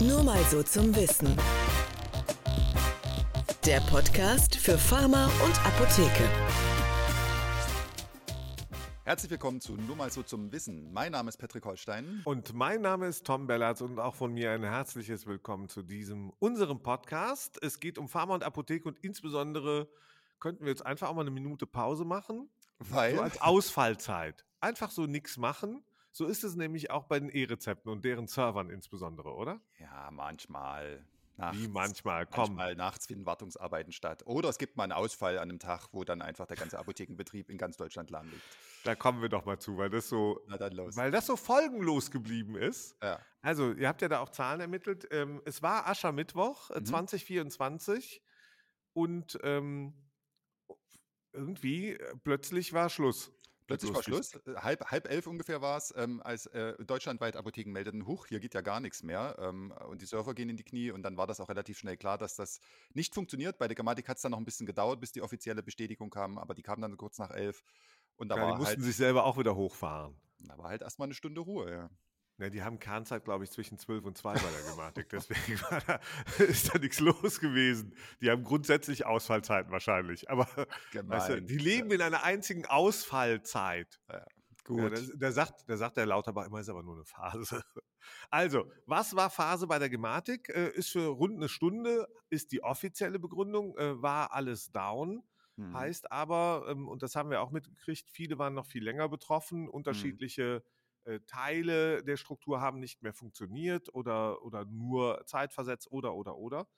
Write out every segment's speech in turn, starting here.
Nur mal so zum Wissen. Der Podcast für Pharma und Apotheke. Herzlich willkommen zu Nur mal so zum Wissen. Mein Name ist Patrick Holstein. Und mein Name ist Tom Bellatz und auch von mir ein herzliches Willkommen zu diesem, unserem Podcast. Es geht um Pharma und Apotheke und insbesondere könnten wir jetzt einfach auch mal eine Minute Pause machen. Weil? So als Ausfallzeit. Einfach so nichts machen. So ist es nämlich auch bei den E-Rezepten und deren Servern insbesondere, oder? Ja, manchmal. Nachts, Wie manchmal, komm. Manchmal nachts finden Wartungsarbeiten statt. Oder es gibt mal einen Ausfall an einem Tag, wo dann einfach der ganze Apothekenbetrieb in ganz Deutschland lahmliegt. Da kommen wir doch mal zu, weil das so, weil das so folgenlos geblieben ist. Ja. Also, ihr habt ja da auch Zahlen ermittelt. Ähm, es war Aschermittwoch äh, mhm. 2024 und ähm, irgendwie äh, plötzlich war Schluss. Plötzlich war Schluss. Äh, halb, halb elf ungefähr war es, ähm, als äh, deutschlandweit Apotheken meldeten, huch, hier geht ja gar nichts mehr. Ähm, und die Server gehen in die Knie. Und dann war das auch relativ schnell klar, dass das nicht funktioniert. Bei der Grammatik hat es dann noch ein bisschen gedauert, bis die offizielle Bestätigung kam. Aber die kam dann kurz nach elf. Und da ja, war die mussten halt, sich selber auch wieder hochfahren. Da war halt erstmal eine Stunde Ruhe, ja. Ja, die haben Kernzeit, glaube ich, zwischen 12 und 2 bei der Gematik. Deswegen da, ist da nichts los gewesen. Die haben grundsätzlich Ausfallzeiten wahrscheinlich. Aber weißt du, die leben in einer einzigen Ausfallzeit. Ja, gut. Ja, der, sagt, der sagt der Lauterbach immer, ist aber nur eine Phase. Also, was war Phase bei der Gematik? Äh, ist für rund eine Stunde, ist die offizielle Begründung, äh, war alles down. Mhm. Heißt aber, ähm, und das haben wir auch mitgekriegt, viele waren noch viel länger betroffen, unterschiedliche mhm äh, Teile der Struktur haben nicht mehr funktioniert oder, oder nur zeitversetzt oder, oder, oder.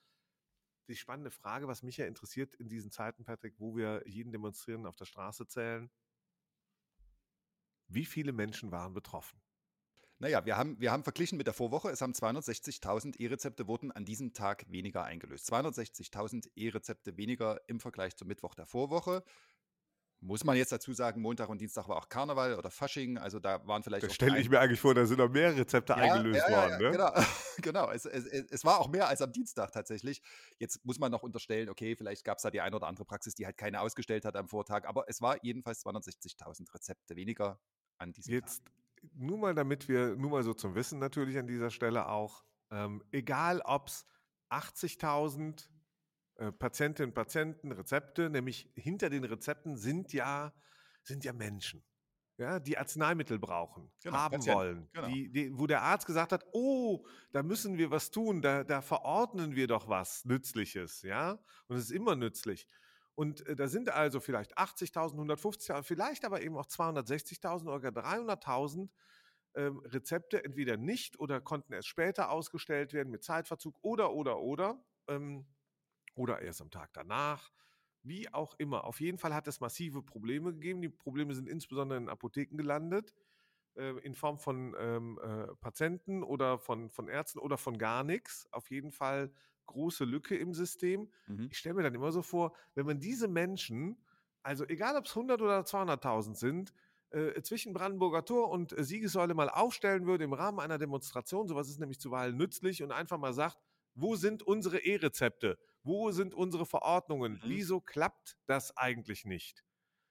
Die spannende Frage, was mich ja interessiert in diesen Zeiten, Patrick, wo wir jeden Demonstrieren auf der Straße zählen, wie viele Menschen waren betroffen? Naja, wir haben, wir haben verglichen mit der Vorwoche. Es haben 260.000 E-Rezepte wurden an diesem Tag weniger eingelöst. 260.000 E-Rezepte weniger im Vergleich zum Mittwoch der Vorwoche. Muss man jetzt dazu sagen, Montag und Dienstag war auch Karneval oder Fasching, also da waren vielleicht. Da stelle ich mir eigentlich vor, da sind noch mehr Rezepte ja, eingelöst ja, ja, worden. Ne? Genau, genau. Es, es, es, war auch mehr als am Dienstag tatsächlich. Jetzt muss man noch unterstellen, okay, vielleicht gab es da die eine oder andere Praxis, die halt keine ausgestellt hat am Vortag, aber es war jedenfalls 260.000 Rezepte weniger an diesem jetzt, Tag. Jetzt nur mal, damit wir, nur mal so zum Wissen natürlich an dieser Stelle auch, ähm, egal ob es 80.000 äh, Patientinnen und Patienten Rezepte, nämlich hinter den Rezepten sind ja, sind ja Menschen. Ja, die Arzneimittel brauchen, genau, haben Patienten, wollen, genau. die, die, wo der Arzt gesagt hat, oh, da müssen wir was tun, da, da verordnen wir doch was Nützliches, ja, und es ist immer nützlich. Und äh, da sind also vielleicht 80.000, 150.000, vielleicht aber eben auch 260.000 oder 300.000 ähm, Rezepte entweder nicht oder konnten erst später ausgestellt werden mit Zeitverzug oder, oder, oder. Ähm, oder erst am Tag danach. Wie auch immer. Auf jeden Fall hat es massive Probleme gegeben. Die Probleme sind insbesondere in Apotheken gelandet, äh, in Form von ähm, äh, Patienten oder von, von Ärzten oder von gar nichts. Auf jeden Fall große Lücke im System. Mhm. Ich stelle mir dann immer so vor, wenn man diese Menschen, also egal ob es 100 oder 200.000 sind, äh, zwischen Brandenburger Tor und äh, Siegessäule mal aufstellen würde im Rahmen einer Demonstration, sowas ist nämlich zuweilen nützlich und einfach mal sagt, wo sind unsere E-Rezepte? Wo sind unsere Verordnungen? Mhm. Wieso klappt das eigentlich nicht?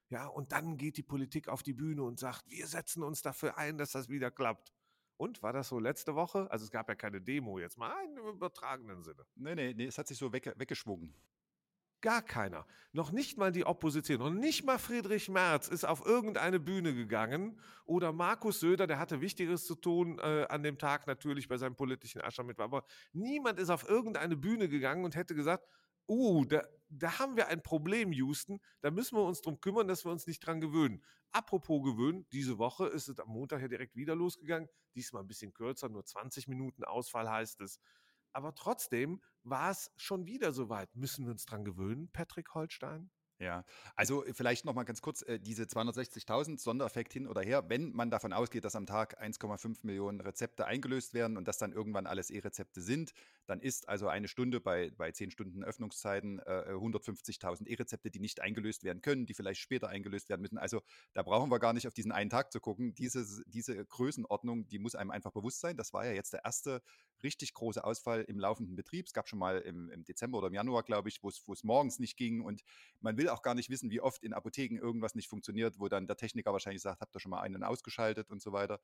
Ja, und dann geht die Politik auf die Bühne und sagt, wir setzen uns dafür ein, dass das wieder klappt. Und war das so letzte Woche? Also es gab ja keine Demo jetzt mal im übertragenen Sinne. Nee, nee, nee, es hat sich so wegge weggeschwungen. Gar keiner. Noch nicht mal die Opposition. Noch nicht mal Friedrich Merz ist auf irgendeine Bühne gegangen. Oder Markus Söder, der hatte Wichtigeres zu tun äh, an dem Tag natürlich bei seinem politischen Aschermitt. Aber niemand ist auf irgendeine Bühne gegangen und hätte gesagt, uh, da, da haben wir ein Problem, Houston. Da müssen wir uns drum kümmern, dass wir uns nicht dran gewöhnen. Apropos gewöhnen, diese Woche ist es am Montag ja direkt wieder losgegangen. Diesmal ein bisschen kürzer, nur 20 Minuten Ausfall heißt es. Aber trotzdem war es schon wieder soweit. Müssen wir uns dran gewöhnen, Patrick Holstein? Ja, also äh, vielleicht noch mal ganz kurz äh, diese 260.000 Sondereffekt hin oder her, wenn man davon ausgeht, dass am Tag 1,5 Millionen Rezepte eingelöst werden und das dann irgendwann alles E-Rezepte sind, dann ist also eine Stunde bei, bei 10 Stunden Öffnungszeiten äh, 150.000 E-Rezepte, die nicht eingelöst werden können, die vielleicht später eingelöst werden müssen. Also da brauchen wir gar nicht auf diesen einen Tag zu gucken. Diese, diese Größenordnung, die muss einem einfach bewusst sein. Das war ja jetzt der erste richtig große Ausfall im laufenden Betrieb. Es gab schon mal im, im Dezember oder im Januar, glaube ich, wo es morgens nicht ging und man will auch gar nicht wissen, wie oft in Apotheken irgendwas nicht funktioniert, wo dann der Techniker wahrscheinlich sagt, habt ihr schon mal einen ausgeschaltet und so weiter.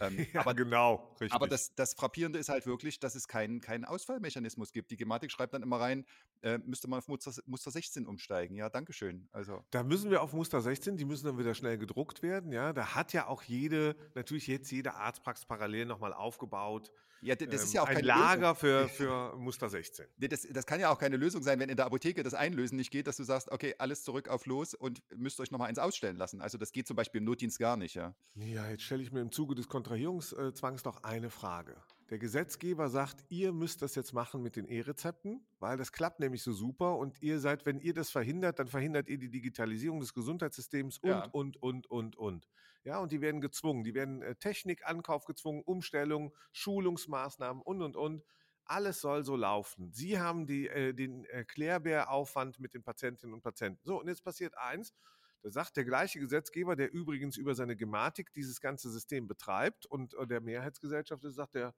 Ähm, ja, aber, genau, richtig. Aber das, das Frappierende ist halt wirklich, dass es keinen kein Ausfallmechanismus gibt. Die Gematik schreibt dann immer rein, äh, müsste man auf Muster, Muster 16 umsteigen. Ja, Dankeschön. Also. Da müssen wir auf Muster 16, die müssen dann wieder schnell gedruckt werden. Ja, da hat ja auch jede, natürlich jetzt jede Arztpraxis parallel nochmal aufgebaut. Ja, das ist ja auch ähm, ein Lager für, für Muster 16. Das, das kann ja auch keine Lösung sein, wenn in der Apotheke das Einlösen nicht geht, dass du sagst, okay, alles zurück auf los und müsst euch nochmal eins ausstellen lassen. Also das geht zum Beispiel im Notdienst gar nicht, ja. Ja, jetzt stelle ich mir im Zuge des Kontrahierungszwangs noch eine Frage. Der Gesetzgeber sagt, ihr müsst das jetzt machen mit den E-Rezepten, weil das klappt nämlich so super und ihr seid, wenn ihr das verhindert, dann verhindert ihr die Digitalisierung des Gesundheitssystems und, ja. und, und, und, und. Ja, und die werden gezwungen, die werden äh, Technikankauf gezwungen, Umstellung, Schulungsmaßnahmen und, und, und. Alles soll so laufen. Sie haben die, äh, den Erklärbäraufwand mit den Patientinnen und Patienten. So, und jetzt passiert eins. Da sagt der gleiche Gesetzgeber, der übrigens über seine Gematik dieses ganze System betreibt und äh, der Mehrheitsgesellschaft ist, sagt der,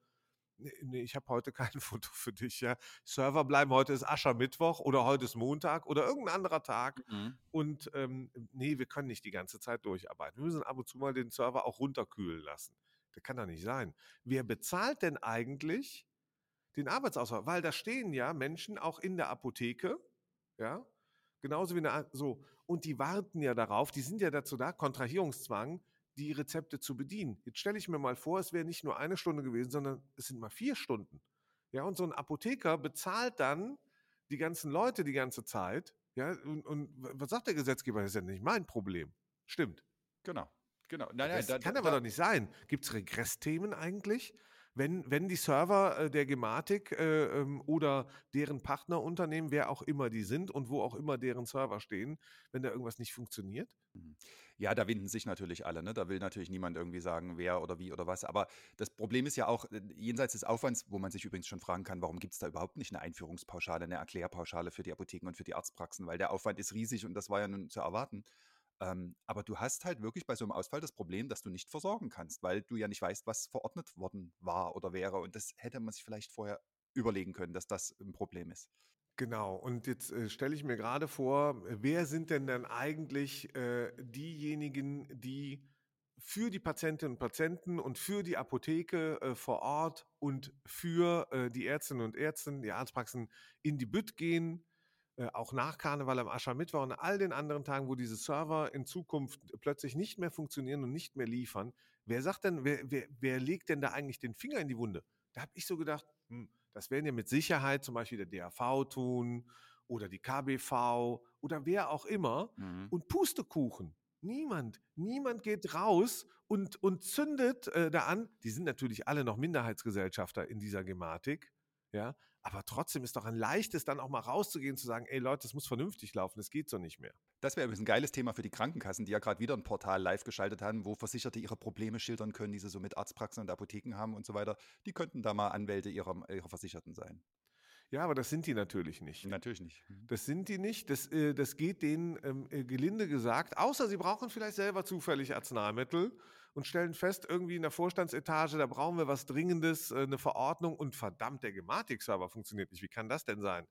nee, nee ich habe heute kein Foto für dich. Ja. Server bleiben, heute ist Aschermittwoch oder heute ist Montag oder irgendein anderer Tag. Mhm. Und ähm, nee, wir können nicht die ganze Zeit durcharbeiten. Wir müssen ab und zu mal den Server auch runterkühlen lassen. Das kann doch nicht sein. Wer bezahlt denn eigentlich den Arbeitsausfall? Weil da stehen ja Menschen auch in der Apotheke, ja, genauso wie eine, so, und die warten ja darauf, die sind ja dazu da, Kontrahierungszwang, die Rezepte zu bedienen. Jetzt stelle ich mir mal vor, es wäre nicht nur eine Stunde gewesen, sondern es sind mal vier Stunden. Ja, und so ein Apotheker bezahlt dann die ganzen Leute die ganze Zeit. Ja, und, und was sagt der Gesetzgeber? Das ist ja nicht mein Problem. Stimmt. Genau. Genau. Nein, nein, das da, kann da, aber da, doch nicht sein. Gibt es Regressthemen eigentlich? Wenn, wenn die Server äh, der Gematik äh, ähm, oder deren Partnerunternehmen, wer auch immer die sind und wo auch immer deren Server stehen, wenn da irgendwas nicht funktioniert? Mhm. Ja, da winden sich natürlich alle. Ne? Da will natürlich niemand irgendwie sagen, wer oder wie oder was. Aber das Problem ist ja auch, äh, jenseits des Aufwands, wo man sich übrigens schon fragen kann, warum gibt es da überhaupt nicht eine Einführungspauschale, eine Erklärpauschale für die Apotheken und für die Arztpraxen, weil der Aufwand ist riesig und das war ja nun zu erwarten. Ähm, aber du hast halt wirklich bei so einem Ausfall das Problem, dass du nicht versorgen kannst, weil du ja nicht weißt, was verordnet worden war oder wäre. Und das hätte man sich vielleicht vorher überlegen können, dass das ein Problem ist. Genau, und jetzt äh, stelle ich mir gerade vor, wer sind denn dann eigentlich äh, diejenigen, die für die Patientinnen und Patienten und für die Apotheke äh, vor Ort und für äh, die Ärztinnen und Ärzte, die Arztpraxen in die Bütt gehen, äh, auch nach Karneval am Aschermittwoch und all den anderen Tagen, wo diese Server in Zukunft plötzlich nicht mehr funktionieren und nicht mehr liefern, wer sagt denn, wer, wer, wer legt denn da eigentlich den Finger in die Wunde? Da habe ich so gedacht, hm, das werden ja mit Sicherheit zum Beispiel der DAV tun oder die KBV oder wer auch immer. Mhm. Und Pustekuchen. Niemand, niemand geht raus und, und zündet äh, da an. Die sind natürlich alle noch Minderheitsgesellschafter in dieser Gematik. Ja, aber trotzdem ist doch ein leichtes, dann auch mal rauszugehen, zu sagen, ey Leute, das muss vernünftig laufen, das geht so nicht mehr. Das wäre übrigens ein geiles Thema für die Krankenkassen, die ja gerade wieder ein Portal live geschaltet haben, wo Versicherte ihre Probleme schildern können, die sie so mit Arztpraxen und Apotheken haben und so weiter. Die könnten da mal Anwälte ihrer, ihrer Versicherten sein. Ja, aber das sind die natürlich nicht. Natürlich nicht. Mhm. Das sind die nicht. Das, äh, das geht denen ähm, äh, gelinde gesagt, außer sie brauchen vielleicht selber zufällig Arzneimittel und stellen fest, irgendwie in der Vorstandsetage, da brauchen wir was Dringendes, äh, eine Verordnung und verdammt, der Gematik-Server funktioniert nicht. Wie kann das denn sein?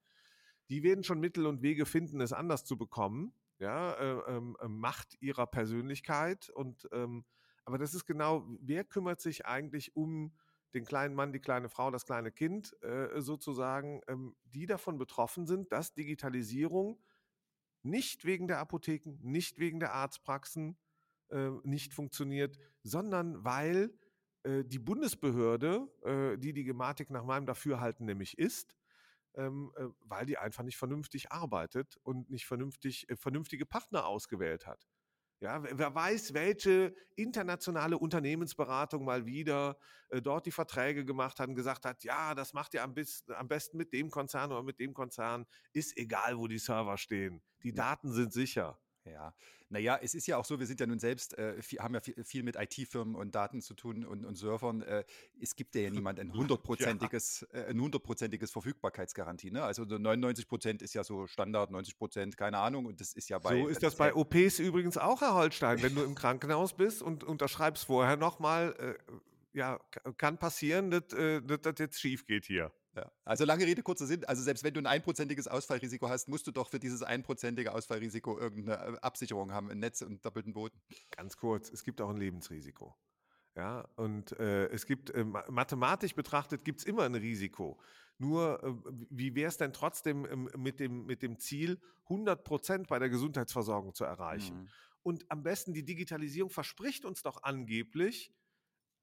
Die werden schon Mittel und Wege finden, es anders zu bekommen. Ja, äh, ähm, äh, Macht ihrer Persönlichkeit und ähm, aber das ist genau, wer kümmert sich eigentlich um den kleinen Mann, die kleine Frau, das kleine Kind äh, sozusagen, ähm, die davon betroffen sind, dass Digitalisierung nicht wegen der Apotheken, nicht wegen der Arztpraxen äh, nicht funktioniert, sondern weil äh, die Bundesbehörde, äh, die die Gematik nach meinem Dafürhalten nämlich ist, ähm, äh, weil die einfach nicht vernünftig arbeitet und nicht vernünftig, äh, vernünftige Partner ausgewählt hat. Ja, wer weiß, welche internationale Unternehmensberatung mal wieder äh, dort die Verträge gemacht hat und gesagt hat, ja, das macht ihr am, am, besten mit dem Konzern oder mit dem Konzern, ist egal, wo die Server stehen. Die Daten sind sicher. Ja, naja, es ist ja auch so, wir sind ja nun selbst, äh, viel, haben ja viel, viel mit IT-Firmen und Daten zu tun und, und Servern. Äh, es gibt ja niemand ein hundertprozentiges, ja. äh, ein hundertprozentiges Verfügbarkeitsgarantie. Ne? Also 99 Prozent ist ja so Standard, 90 Prozent, keine Ahnung. Und das ist ja bei. So ist das bei OPs übrigens auch, Herr Holstein. Wenn du im Krankenhaus bist und unterschreibst vorher nochmal, äh, ja, kann passieren, dass, äh, dass das jetzt schief geht hier. Ja. Also lange Rede, kurzer Sinn. Also selbst wenn du ein einprozentiges Ausfallrisiko hast, musst du doch für dieses einprozentige Ausfallrisiko irgendeine äh, Absicherung haben, ein Netz und doppelten Boden. Ganz kurz, es gibt auch ein Lebensrisiko. Ja, und äh, es gibt, äh, mathematisch betrachtet, gibt es immer ein Risiko. Nur, äh, wie wäre es denn trotzdem ähm, mit, dem, mit dem Ziel, 100 Prozent bei der Gesundheitsversorgung zu erreichen? Mhm. Und am besten, die Digitalisierung verspricht uns doch angeblich,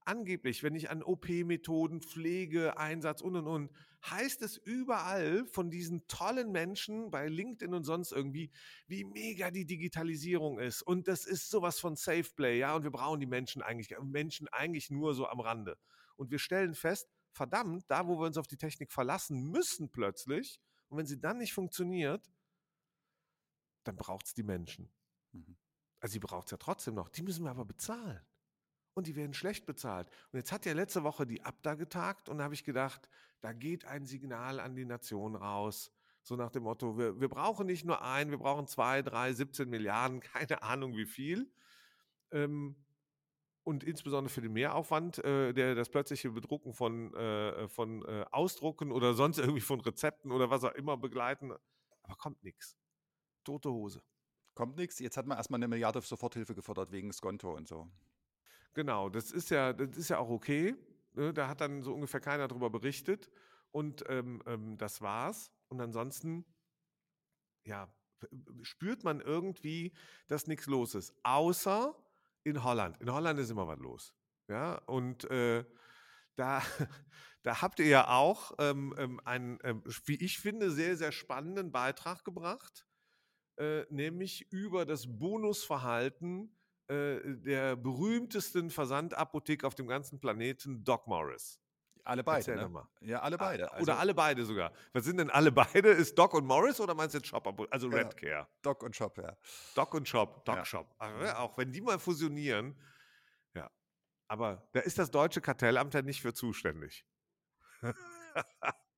angeblich, wenn ich an OP-Methoden, Pflege, Einsatz und und und, heißt es überall von diesen tollen Menschen bei LinkedIn und sonst irgendwie, wie mega die Digitalisierung ist. Und das ist sowas von Safe Play, ja. Und wir brauchen die Menschen eigentlich, Menschen eigentlich nur so am Rande. Und wir stellen fest, verdammt, da wo wir uns auf die Technik verlassen müssen plötzlich, und wenn sie dann nicht funktioniert, dann braucht es die Menschen. Mhm. Also sie braucht es ja trotzdem noch. Die müssen wir aber bezahlen und die werden schlecht bezahlt. Und jetzt hat ja letzte Woche die Abda getagt und da habe ich gedacht, da geht ein Signal an die Nation raus. So nach dem Motto, wir, wir brauchen nicht nur ein, wir brauchen zwei, drei, 17 Milliarden, keine Ahnung wie viel. Ähm, und insbesondere für den Mehraufwand, äh, der das plötzliche Bedrucken von, äh, von äh, Ausdrucken oder sonst irgendwie von Rezepten oder was auch immer begleiten. Aber kommt nichts. Tote Hose. Kommt nichts. Jetzt hat man erstmal eine Milliarde Soforthilfe gefordert wegen Skonto und so. Genau, das ist ja, das ist ja auch okay. Ne? Da hat dann so ungefähr keiner drüber berichtet. Und ähm, ähm, das war's. Und ansonsten, ja, spürt man irgendwie, dass nichts los ist. Außer in Holland. In Holland ist immer was los. Ja, und äh, da, da habt ihr ja auch ähm, ähm einen, ähm, wie ich finde, sehr, sehr spannenden Beitrag gebracht, äh, nämlich über das Bonusverhalten äh, der berühmtesten Versandapotheke auf dem ganzen Planeten, Doc Morris. Alle beide. Ne? Ja, alle beide. Also, oder alle beide sogar. Was sind denn alle beide? Ist Doc und Morris oder meinst du jetzt Shop? Also Redcare. Ja, Doc und Shop, ja. Doc und Shop, Doc ja. Shop. Also, auch wenn die mal fusionieren, ja. Aber da ist das deutsche Kartellamt ja nicht für zuständig.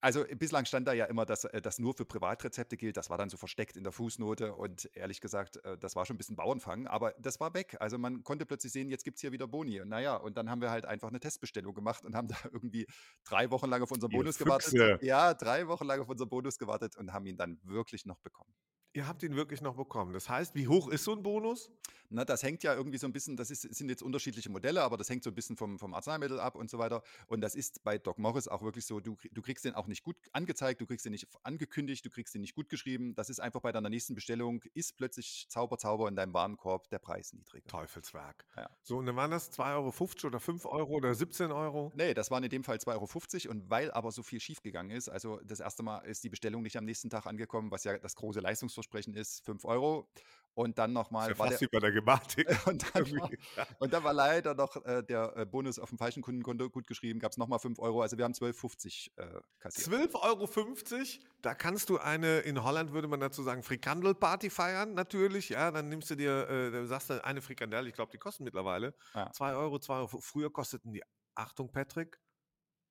Also bislang stand da ja immer, dass äh, das nur für Privatrezepte gilt. Das war dann so versteckt in der Fußnote und ehrlich gesagt, äh, das war schon ein bisschen Bauernfang, aber das war weg. Also man konnte plötzlich sehen, jetzt gibt es hier wieder Boni. Und naja, und dann haben wir halt einfach eine Testbestellung gemacht und haben da irgendwie drei Wochen lang auf unseren Bonus gewartet. Ja, drei Wochen lang auf unseren Bonus gewartet und haben ihn dann wirklich noch bekommen. Ihr habt ihn wirklich noch bekommen. Das heißt, wie hoch ist so ein Bonus? Na, das hängt ja irgendwie so ein bisschen, das ist, sind jetzt unterschiedliche Modelle, aber das hängt so ein bisschen vom, vom Arzneimittel ab und so weiter. Und das ist bei Doc Morris auch wirklich so, du, du kriegst den auch nicht gut angezeigt, du kriegst den nicht angekündigt, du kriegst den nicht gut geschrieben. Das ist einfach bei deiner nächsten Bestellung, ist plötzlich Zauber, Zauber in deinem Warenkorb der Preis niedriger. Teufelswerk. Ja. So, und dann waren das 2,50 Euro oder 5 Euro oder 17 Euro? Nee, das waren in dem Fall 2,50 Euro. Und weil aber so viel schiefgegangen ist, also das erste Mal ist die Bestellung nicht am nächsten Tag angekommen, was ja das große Leistungsversprechen ist, 5 Euro. Und dann nochmal. Ja fast wie bei der Gematik. Und dann, war, und dann war leider noch äh, der äh, Bonus auf dem falschen Kundenkonto gut geschrieben, gab es nochmal 5 Euro. Also wir haben 12,50 äh, kassiert. 12,50 Euro? Da kannst du eine, in Holland würde man dazu sagen, Frikandel-Party feiern, natürlich. Ja, dann nimmst du dir, äh, sagst du eine Frikandel, ich glaube, die kosten mittlerweile ja. 2 Euro, 2 Euro. Früher kosteten die, Achtung, Patrick,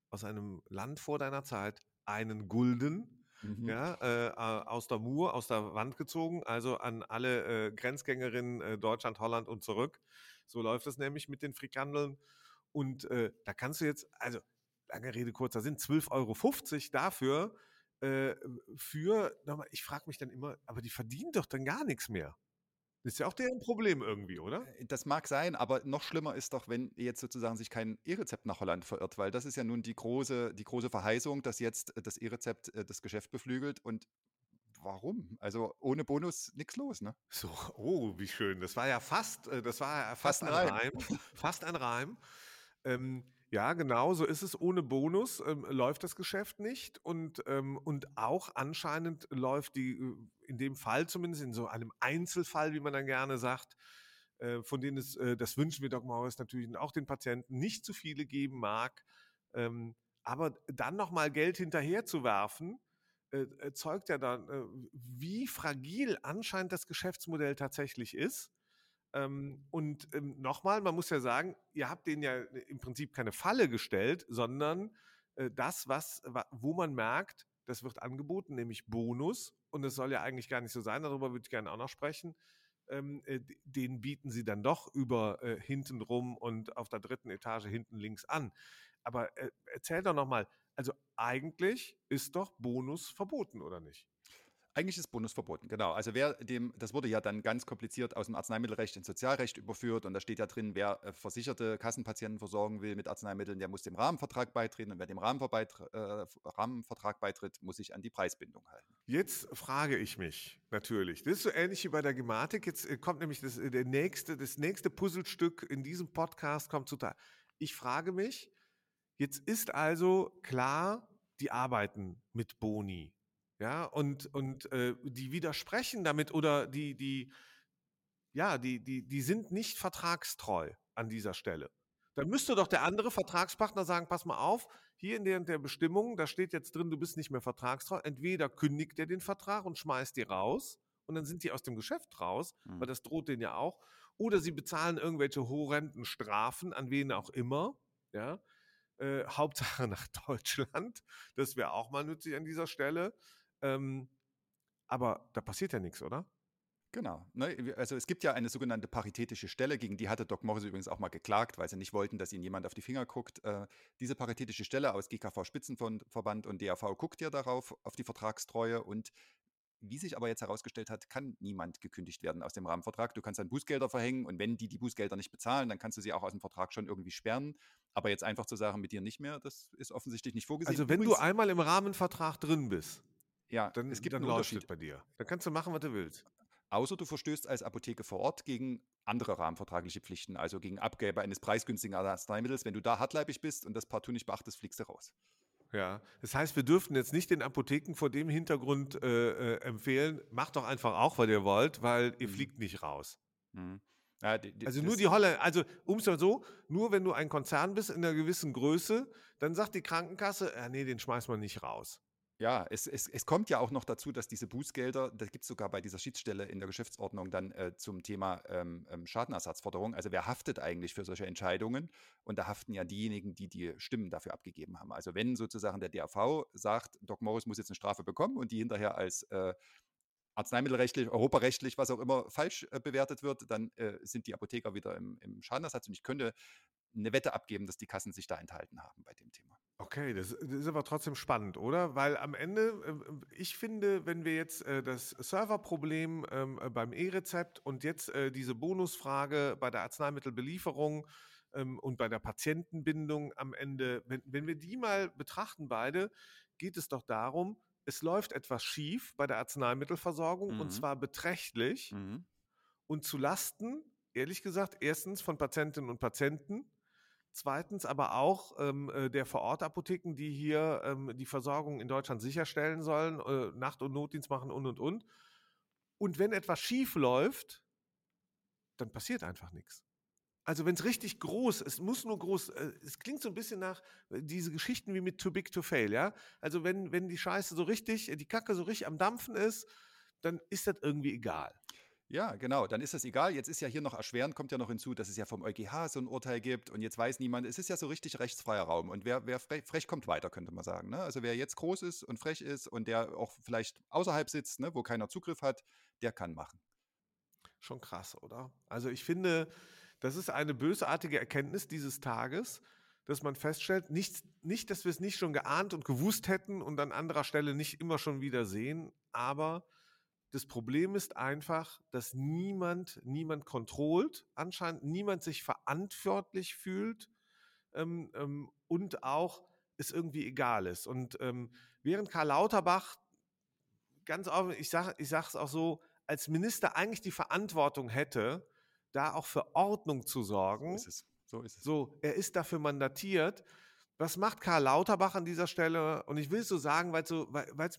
aus einem Land vor deiner Zeit, einen Gulden mhm. ja, äh, aus der Mur, aus der Wand gezogen, also an alle äh, Grenzgängerinnen äh, Deutschland, Holland und zurück. So läuft es nämlich mit den Frikandeln. Und äh, da kannst du jetzt, also lange Rede, kurzer Sinn, 12,50 Euro dafür, äh, für, nochmal, ich frage mich dann immer, aber die verdienen doch dann gar nichts mehr. Ist ja auch deren Problem irgendwie, oder? Äh, das mag sein, aber noch schlimmer ist doch, wenn jetzt sozusagen sich kein E-Rezept nach Holland verirrt, weil das ist ja nun die große, die große Verheißung, dass jetzt äh, das E-Rezept äh, das Geschäft beflügelt und warum? Also ohne Bonus nichts los, ne? So, oh, wie schön. Das war ja fast, das war ja fast, fast ein Reim. Reim. fast ein Reim. Ähm, ja, genau, so ist es. Ohne Bonus ähm, läuft das Geschäft nicht und, ähm, und auch anscheinend läuft die, äh, in dem Fall zumindest, in so einem Einzelfall, wie man dann gerne sagt, äh, von denen es, äh, das wünschen wir Doc Morris natürlich auch den Patienten, nicht zu viele geben mag. Ähm, aber dann nochmal Geld hinterher zu werfen, äh, äh, zeugt ja dann, äh, wie fragil anscheinend das Geschäftsmodell tatsächlich ist. Ähm, und ähm, nochmal, man muss ja sagen, ihr habt denen ja im Prinzip keine Falle gestellt, sondern äh, das, was, wo man merkt, das wird angeboten, nämlich Bonus. Und es soll ja eigentlich gar nicht so sein, darüber würde ich gerne auch noch sprechen. ähm, äh, den bieten sie dann doch über äh, hinten rum und auf der dritten Etage hinten links an. Aber äh, erzähl doch nochmal, also eigentlich ist doch Bonus verboten, oder nicht? Eigentlich ist Bonus verboten, genau. Also wer dem, das wurde ja dann ganz kompliziert aus dem Arzneimittelrecht ins Sozialrecht überführt und da steht ja drin, wer äh, versicherte Kassenpatienten versorgen will mit Arzneimitteln, der muss dem Rahmenvertrag beitreten und wer dem Rahmenvertrag, äh, Rahmenvertrag beitritt, muss sich an die Preisbindung halten. Jetzt frage ich mich natürlich, das ist so ähnlich wie bei der Gematik, jetzt äh, kommt nämlich das, der nächste, das nächste Puzzlestück in diesem Podcast kommt zutage. Ich frage mich, jetzt ist also klar, die arbeiten mit Boni ja, und, und äh, die widersprechen damit oder die, die, ja, die, die, die sind nicht vertragstreu an dieser Stelle. Dann müsste doch der andere Vertragspartner sagen, pass mal auf, hier in der, der Bestimmung, da steht jetzt drin, du bist nicht mehr vertragstreu. Entweder kündigt er den Vertrag und schmeißt die raus und dann sind die aus dem Geschäft raus, mhm. weil das droht denen ja auch. Oder sie bezahlen irgendwelche horrenden Strafen, an wen auch immer, ja. Äh, Hauptsache nach Deutschland. Das wäre auch mal nützlich an dieser Stelle. Ähm, aber da passiert ja nichts, oder? Genau. Ne? Also es gibt ja eine sogenannte paritätische Stelle, gegen die hatte Doc Morris übrigens auch mal geklagt, weil sie nicht wollten, dass ihnen jemand auf die Finger guckt. Äh, diese paritätische Stelle aus GKV Spitzenverband und DAV guckt ja darauf, auf die Vertragstreue und wie sich aber jetzt herausgestellt hat, kann niemand gekündigt werden aus dem Rahmenvertrag. Du kannst dann Bußgelder verhängen und wenn die die Bußgelder nicht bezahlen, dann kannst du sie auch aus dem Vertrag schon irgendwie sperren. Aber jetzt einfach zu sagen, mit dir nicht mehr, das ist offensichtlich nicht vorgesehen. Also wenn Übrigens, du einmal im Rahmenvertrag drin bist, ja, dann, es gibt dann einen Unterschied bei dir. Dann kannst du machen, was du willst. Außer du verstößt als Apotheke vor Ort gegen andere rahmenvertragliche Pflichten, also gegen Abgabe eines preisgünstigen Arzneimittels. Wenn du da hartleibig bist und das partout nicht beachtest, fliegst du raus. Ja, das heißt, wir dürften jetzt nicht den Apotheken vor dem Hintergrund äh, äh, empfehlen, macht doch einfach auch, was ihr wollt, weil ihr mhm. fliegt nicht raus. Mhm. Ja, die, die, also nur die Holle, also um es mal so, nur wenn du ein Konzern bist in einer gewissen Größe, dann sagt die Krankenkasse, äh, nee, den schmeißt man nicht raus. Ja, es, es, es kommt ja auch noch dazu, dass diese Bußgelder, das gibt es sogar bei dieser Schiedsstelle in der Geschäftsordnung dann äh, zum Thema ähm, ähm, Schadenersatzforderung. Also wer haftet eigentlich für solche Entscheidungen? Und da haften ja diejenigen, die die Stimmen dafür abgegeben haben. Also wenn sozusagen der DAV sagt, Doc Morris muss jetzt eine Strafe bekommen und die hinterher als äh, arzneimittelrechtlich, europarechtlich, was auch immer, falsch äh, bewertet wird, dann äh, sind die Apotheker wieder im, im Schadenersatz. Und ich könnte eine Wette abgeben, dass die Kassen sich da enthalten haben bei dem Thema. Okay, das, das ist aber trotzdem spannend, oder? Weil am Ende, äh, ich finde, wenn wir jetzt äh, das Serverproblem ähm, äh, beim E-Rezept und jetzt äh, diese Bonusfrage bei der Arzneimittelbelieferung ähm, und bei der Patientenbindung am Ende, wenn, wenn wir die mal betrachten beide, geht es doch darum, es läuft etwas schief bei der Arzneimittelversorgung mhm. und zwar beträchtlich mhm. und zu Lasten, ehrlich gesagt, erstens von Patientinnen und Patienten, zweitens aber auch ähm, äh, der Vorortapotheken, die hier ähm, die Versorgung in Deutschland sicherstellen sollen, äh, Nacht- und Notdienst machen und und und. Und wenn etwas schief läuft, dann passiert einfach nichts. Also wenn es richtig groß, es muss nur groß, äh, es klingt so ein bisschen nach äh, diese Geschichten wie mit Too Big to Fail, ja. Also wenn, wenn die Scheiße so richtig, die Kacke so richtig am Dampfen ist, dann ist das irgendwie egal. Ja, genau, dann ist das egal. Jetzt ist ja hier noch erschwerend, kommt ja noch hinzu, dass es ja vom EuGH so ein Urteil gibt und jetzt weiß niemand, es ist ja so richtig rechtsfreier Raum und wer, wer frech, frech kommt weiter, könnte man sagen. Ne? Also wer jetzt groß ist und frech ist und der auch vielleicht außerhalb sitzt, ne, wo keiner Zugriff hat, der kann machen. Schon krass, oder? Also ich finde, das ist eine bösartige Erkenntnis dieses Tages, dass man feststellt, nicht, nicht dass wir es nicht schon geahnt und gewusst hätten und an anderer Stelle nicht immer schon wieder sehen, aber das Problem ist einfach, dass niemand, niemand kontrollt, anscheinend niemand sich verantwortlich fühlt ähm, ähm, und auch es irgendwie egal ist. Und ähm, während Karl Lauterbach ganz offen, ich sage ich es auch so, als Minister eigentlich die Verantwortung hätte, da auch für Ordnung zu sorgen. So ist es. So, ist es. so er ist dafür mandatiert. Was macht Karl Lauterbach an dieser Stelle? Und ich will es so sagen, weil es so,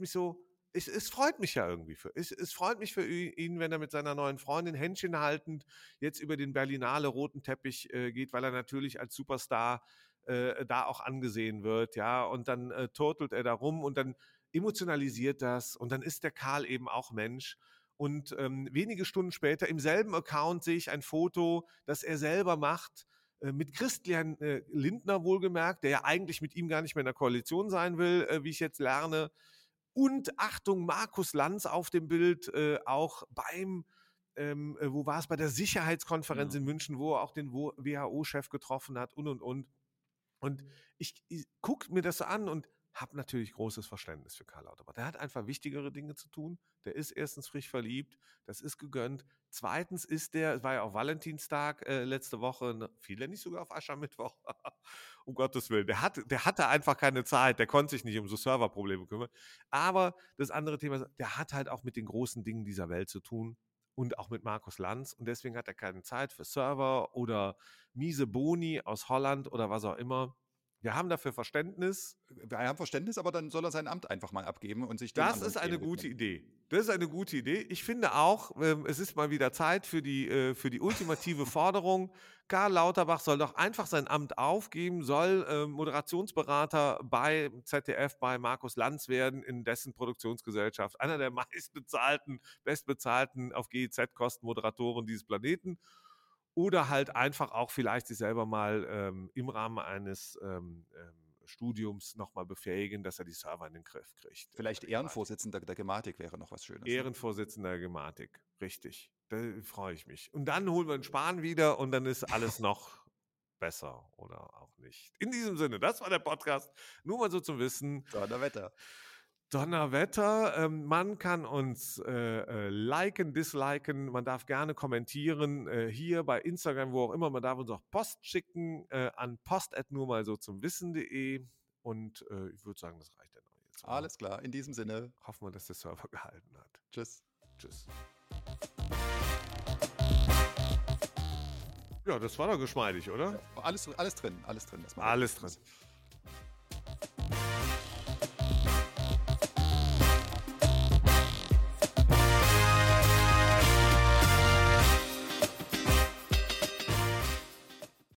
mich so es, es, freut mich ja irgendwie für. Es, es, freut mich für ihn, wenn er mit seiner neuen Freundin Händchen haltend jetzt über den Berlinale roten Teppich äh, geht, weil er natürlich als Superstar äh, da auch angesehen wird, ja. Und dann äh, turtelt er da rum und dann emotionalisiert das und dann ist der Karl eben auch Mensch. Und ähm, wenige Stunden später im selben Account sehe ich ein Foto, das er selber macht äh, mit Christian äh, Lindner wohlgemerkt, der ja eigentlich mit ihm gar nicht mehr in der Koalition sein will, äh, wie ich jetzt lerne. Und Achtung, Markus Lanz auf dem Bild, äh, auch beim ähm, äh, wo war es bei der Sicherheitskonferenz Mhm. in München, wo er auch den WHO-Chef getroffen hat und und und. Und ich, ich gucke mir das so an und habe natürlich großes Verständnis für Karl Lauterbach. Der hat einfach wichtigere Dinge zu tun. Der ist erstens frisch verliebt, das ist gegönnt. Zweitens ist der, es war ja auch Valentinstag äh, letzte Woche, ne, fiel er nicht sogar auf Aschermittwoch? um Gottes Willen. Der, hat, der hatte einfach keine Zeit, der konnte sich nicht um so Serverprobleme kümmern. Aber das andere Thema, der hat halt auch mit den großen Dingen dieser Welt zu tun und auch mit Markus Lanz. Und deswegen hat er keine Zeit für Server oder miese Boni aus Holland oder was auch immer. Wir haben dafür Verständnis. Wir haben Verständnis, aber dann soll er sein Amt einfach mal abgeben und sich Das ist eine gute. Idee. Das ist eine gute Idee. Ich finde auch, ähm, es ist mal wieder Zeit für die, äh, für die ultimative Forderung. Karl Lauterbach soll doch einfach sein Amt aufgeben, soll äh, Moderationsberater bei ZDF, bei Markus Lanz werden, in dessen Produktionsgesellschaft. Einer der meistbezahlten, bestbezahlten auf GEZ-Kosten Moderatoren dieses Planeten. Oder halt einfach auch vielleicht sich selber mal ähm, im Rahmen eines ähm, ähm, Studiums nochmal befähigen, dass er die Server in den Griff kriegt. Vielleicht Äh, Ehrenvorsitzender der Gematik wäre noch was Schönes. ne? Ehrenvorsitzender der Gematik. Richtig. Da freue ich mich. Und dann holen wir den Spahn wieder und dann ist alles noch besser oder auch nicht. In diesem Sinne, das war der Podcast. Nur mal so zum Wissen. Donnerwetter. Donnerwetter. Ähm, man kann uns äh, äh, liken, disliken. Man darf gerne kommentieren. Äh, hier bei Instagram, wo auch immer. Man darf uns auch Post schicken äh, an post nur mal so zum Wissen.de. Und äh, ich würde sagen, das reicht dann auch jetzt. Alles klar. In diesem Sinne. Hoffen wir, dass der Server gehalten hat. Tschüss. Tschüss. Ja, das war doch geschmeidig, oder? Alles, alles drin. Alles drin. Alles drin.